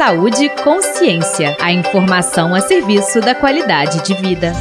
Saúde e Consciência. A informação a serviço da qualidade de vida.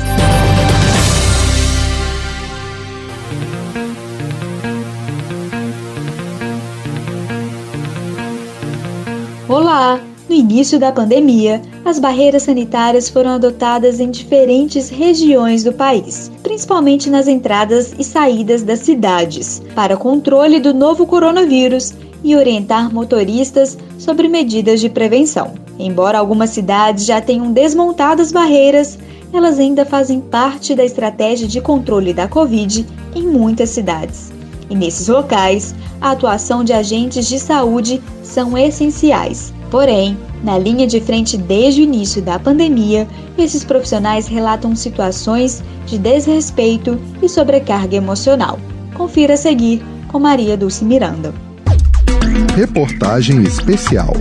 Olá! No início da pandemia, as barreiras sanitárias foram adotadas em diferentes regiões do país, principalmente nas entradas e saídas das cidades, para controle do novo coronavírus e orientar motoristas sobre medidas de prevenção. Embora algumas cidades já tenham desmontado as barreiras, elas ainda fazem parte da estratégia de controle da Covid em muitas cidades. E nesses locais, a atuação de agentes de saúde são essenciais Porém, na linha de frente desde o início da pandemia, esses profissionais relatam situações de desrespeito e sobrecarga emocional. Confira a seguir com Maria Dulce Miranda. Reportagem especial.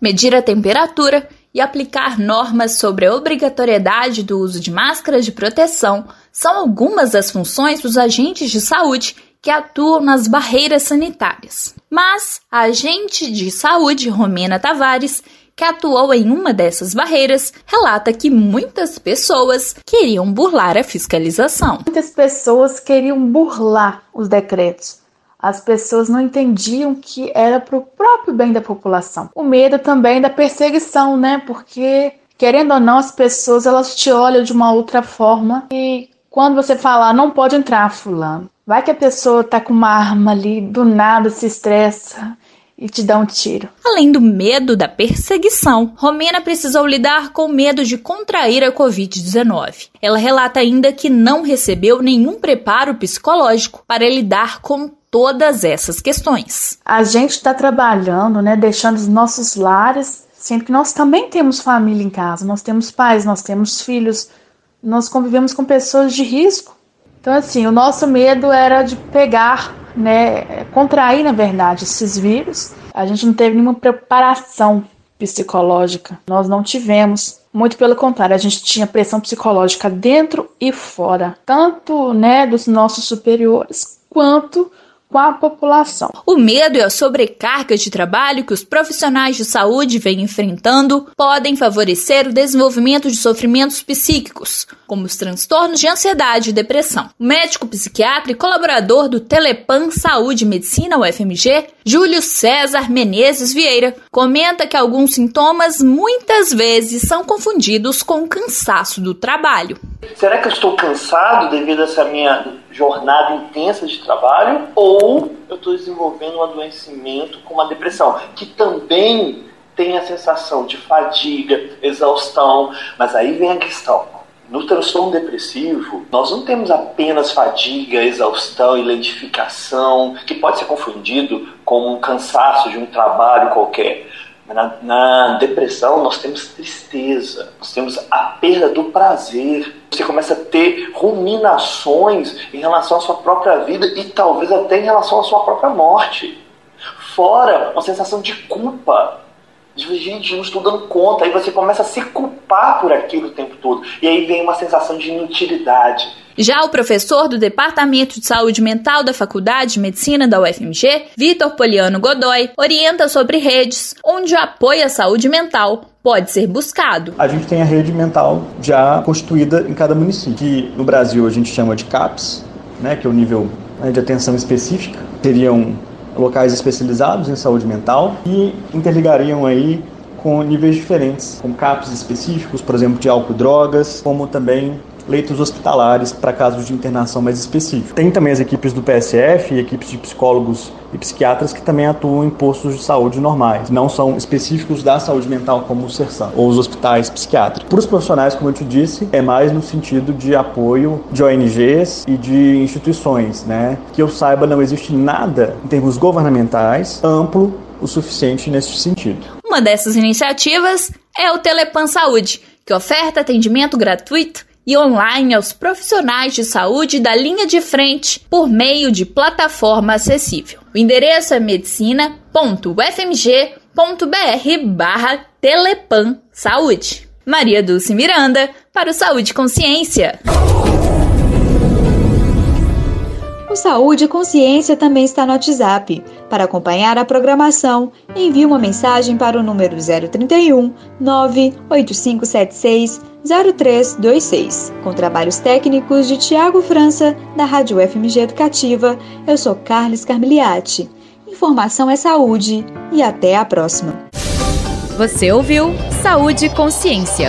Medir a temperatura e aplicar normas sobre a obrigatoriedade do uso de máscaras de proteção são algumas das funções dos agentes de saúde que atuam nas barreiras sanitárias. Mas a agente de saúde Romena Tavares, que atuou em uma dessas barreiras, relata que muitas pessoas queriam burlar a fiscalização. Muitas pessoas queriam burlar os decretos. As pessoas não entendiam que era para o próprio bem da população. O medo também da perseguição, né? Porque querendo ou não, as pessoas elas te olham de uma outra forma e quando você falar não pode entrar, fulano, Vai que a pessoa tá com uma arma ali, do nada se estressa e te dá um tiro. Além do medo da perseguição, Romena precisou lidar com o medo de contrair a Covid-19. Ela relata ainda que não recebeu nenhum preparo psicológico para lidar com todas essas questões. A gente está trabalhando, né, deixando os nossos lares, sendo que nós também temos família em casa, nós temos pais, nós temos filhos, nós convivemos com pessoas de risco. Então, assim, o nosso medo era de pegar, né, contrair, na verdade, esses vírus. A gente não teve nenhuma preparação psicológica, nós não tivemos. Muito pelo contrário, a gente tinha pressão psicológica dentro e fora, tanto né, dos nossos superiores quanto com a população. O medo e a sobrecarga de trabalho que os profissionais de saúde vêm enfrentando podem favorecer o desenvolvimento de sofrimentos psíquicos, como os transtornos de ansiedade e depressão. O médico psiquiatra e colaborador do Telepan Saúde e Medicina UFMG, Júlio César Menezes Vieira, comenta que alguns sintomas muitas vezes são confundidos com o cansaço do trabalho. Será que eu estou cansado devido a essa minha jornada intensa de trabalho? Ou eu estou desenvolvendo um adoecimento com uma depressão, que também tem a sensação de fadiga, exaustão, mas aí vem a questão. No transtorno depressivo, nós não temos apenas fadiga, exaustão e lentificação, que pode ser confundido com um cansaço de um trabalho qualquer. Na, na, depressão, nós temos tristeza, nós temos a perda do prazer. Você começa a ter ruminações em relação à sua própria vida e talvez até em relação à sua própria morte. Fora uma sensação de culpa. De gente, não estou dando conta. Aí você começa a se culpar por aquilo o tempo todo. E aí vem uma sensação de inutilidade já o professor do Departamento de Saúde Mental da Faculdade de Medicina da UFMG, Vitor Poliano Godoy, orienta sobre redes onde o apoio à saúde mental pode ser buscado. A gente tem a rede mental já constituída em cada município, que no Brasil a gente chama de CAPS, né, que é o nível né, de atenção específica. Seriam locais especializados em saúde mental e interligariam aí com níveis diferentes, com CAPs específicos, por exemplo, de álcool e drogas, como também leitos hospitalares para casos de internação mais específicos. Tem também as equipes do PSF e equipes de psicólogos e psiquiatras que também atuam em postos de saúde normais, não são específicos da saúde mental como o CERSAM ou os hospitais psiquiátricos. Para os profissionais, como eu te disse, é mais no sentido de apoio de ONGs e de instituições, né? Que eu saiba, não existe nada em termos governamentais amplo o suficiente nesse sentido. Uma dessas iniciativas é o Telepan Saúde, que oferta atendimento gratuito e online aos profissionais de saúde da linha de frente por meio de plataforma acessível. O endereço é medicina.ufmg.br barra Telepan Saúde. Maria Dulce Miranda, para o Saúde Consciência. O Saúde e Consciência também está no WhatsApp. Para acompanhar a programação, envie uma mensagem para o número 031 98576 0326. Com trabalhos técnicos de Tiago França, da Rádio FMG Educativa, eu sou Carlos Carmiliati. Informação é saúde e até a próxima. Você ouviu Saúde e Consciência.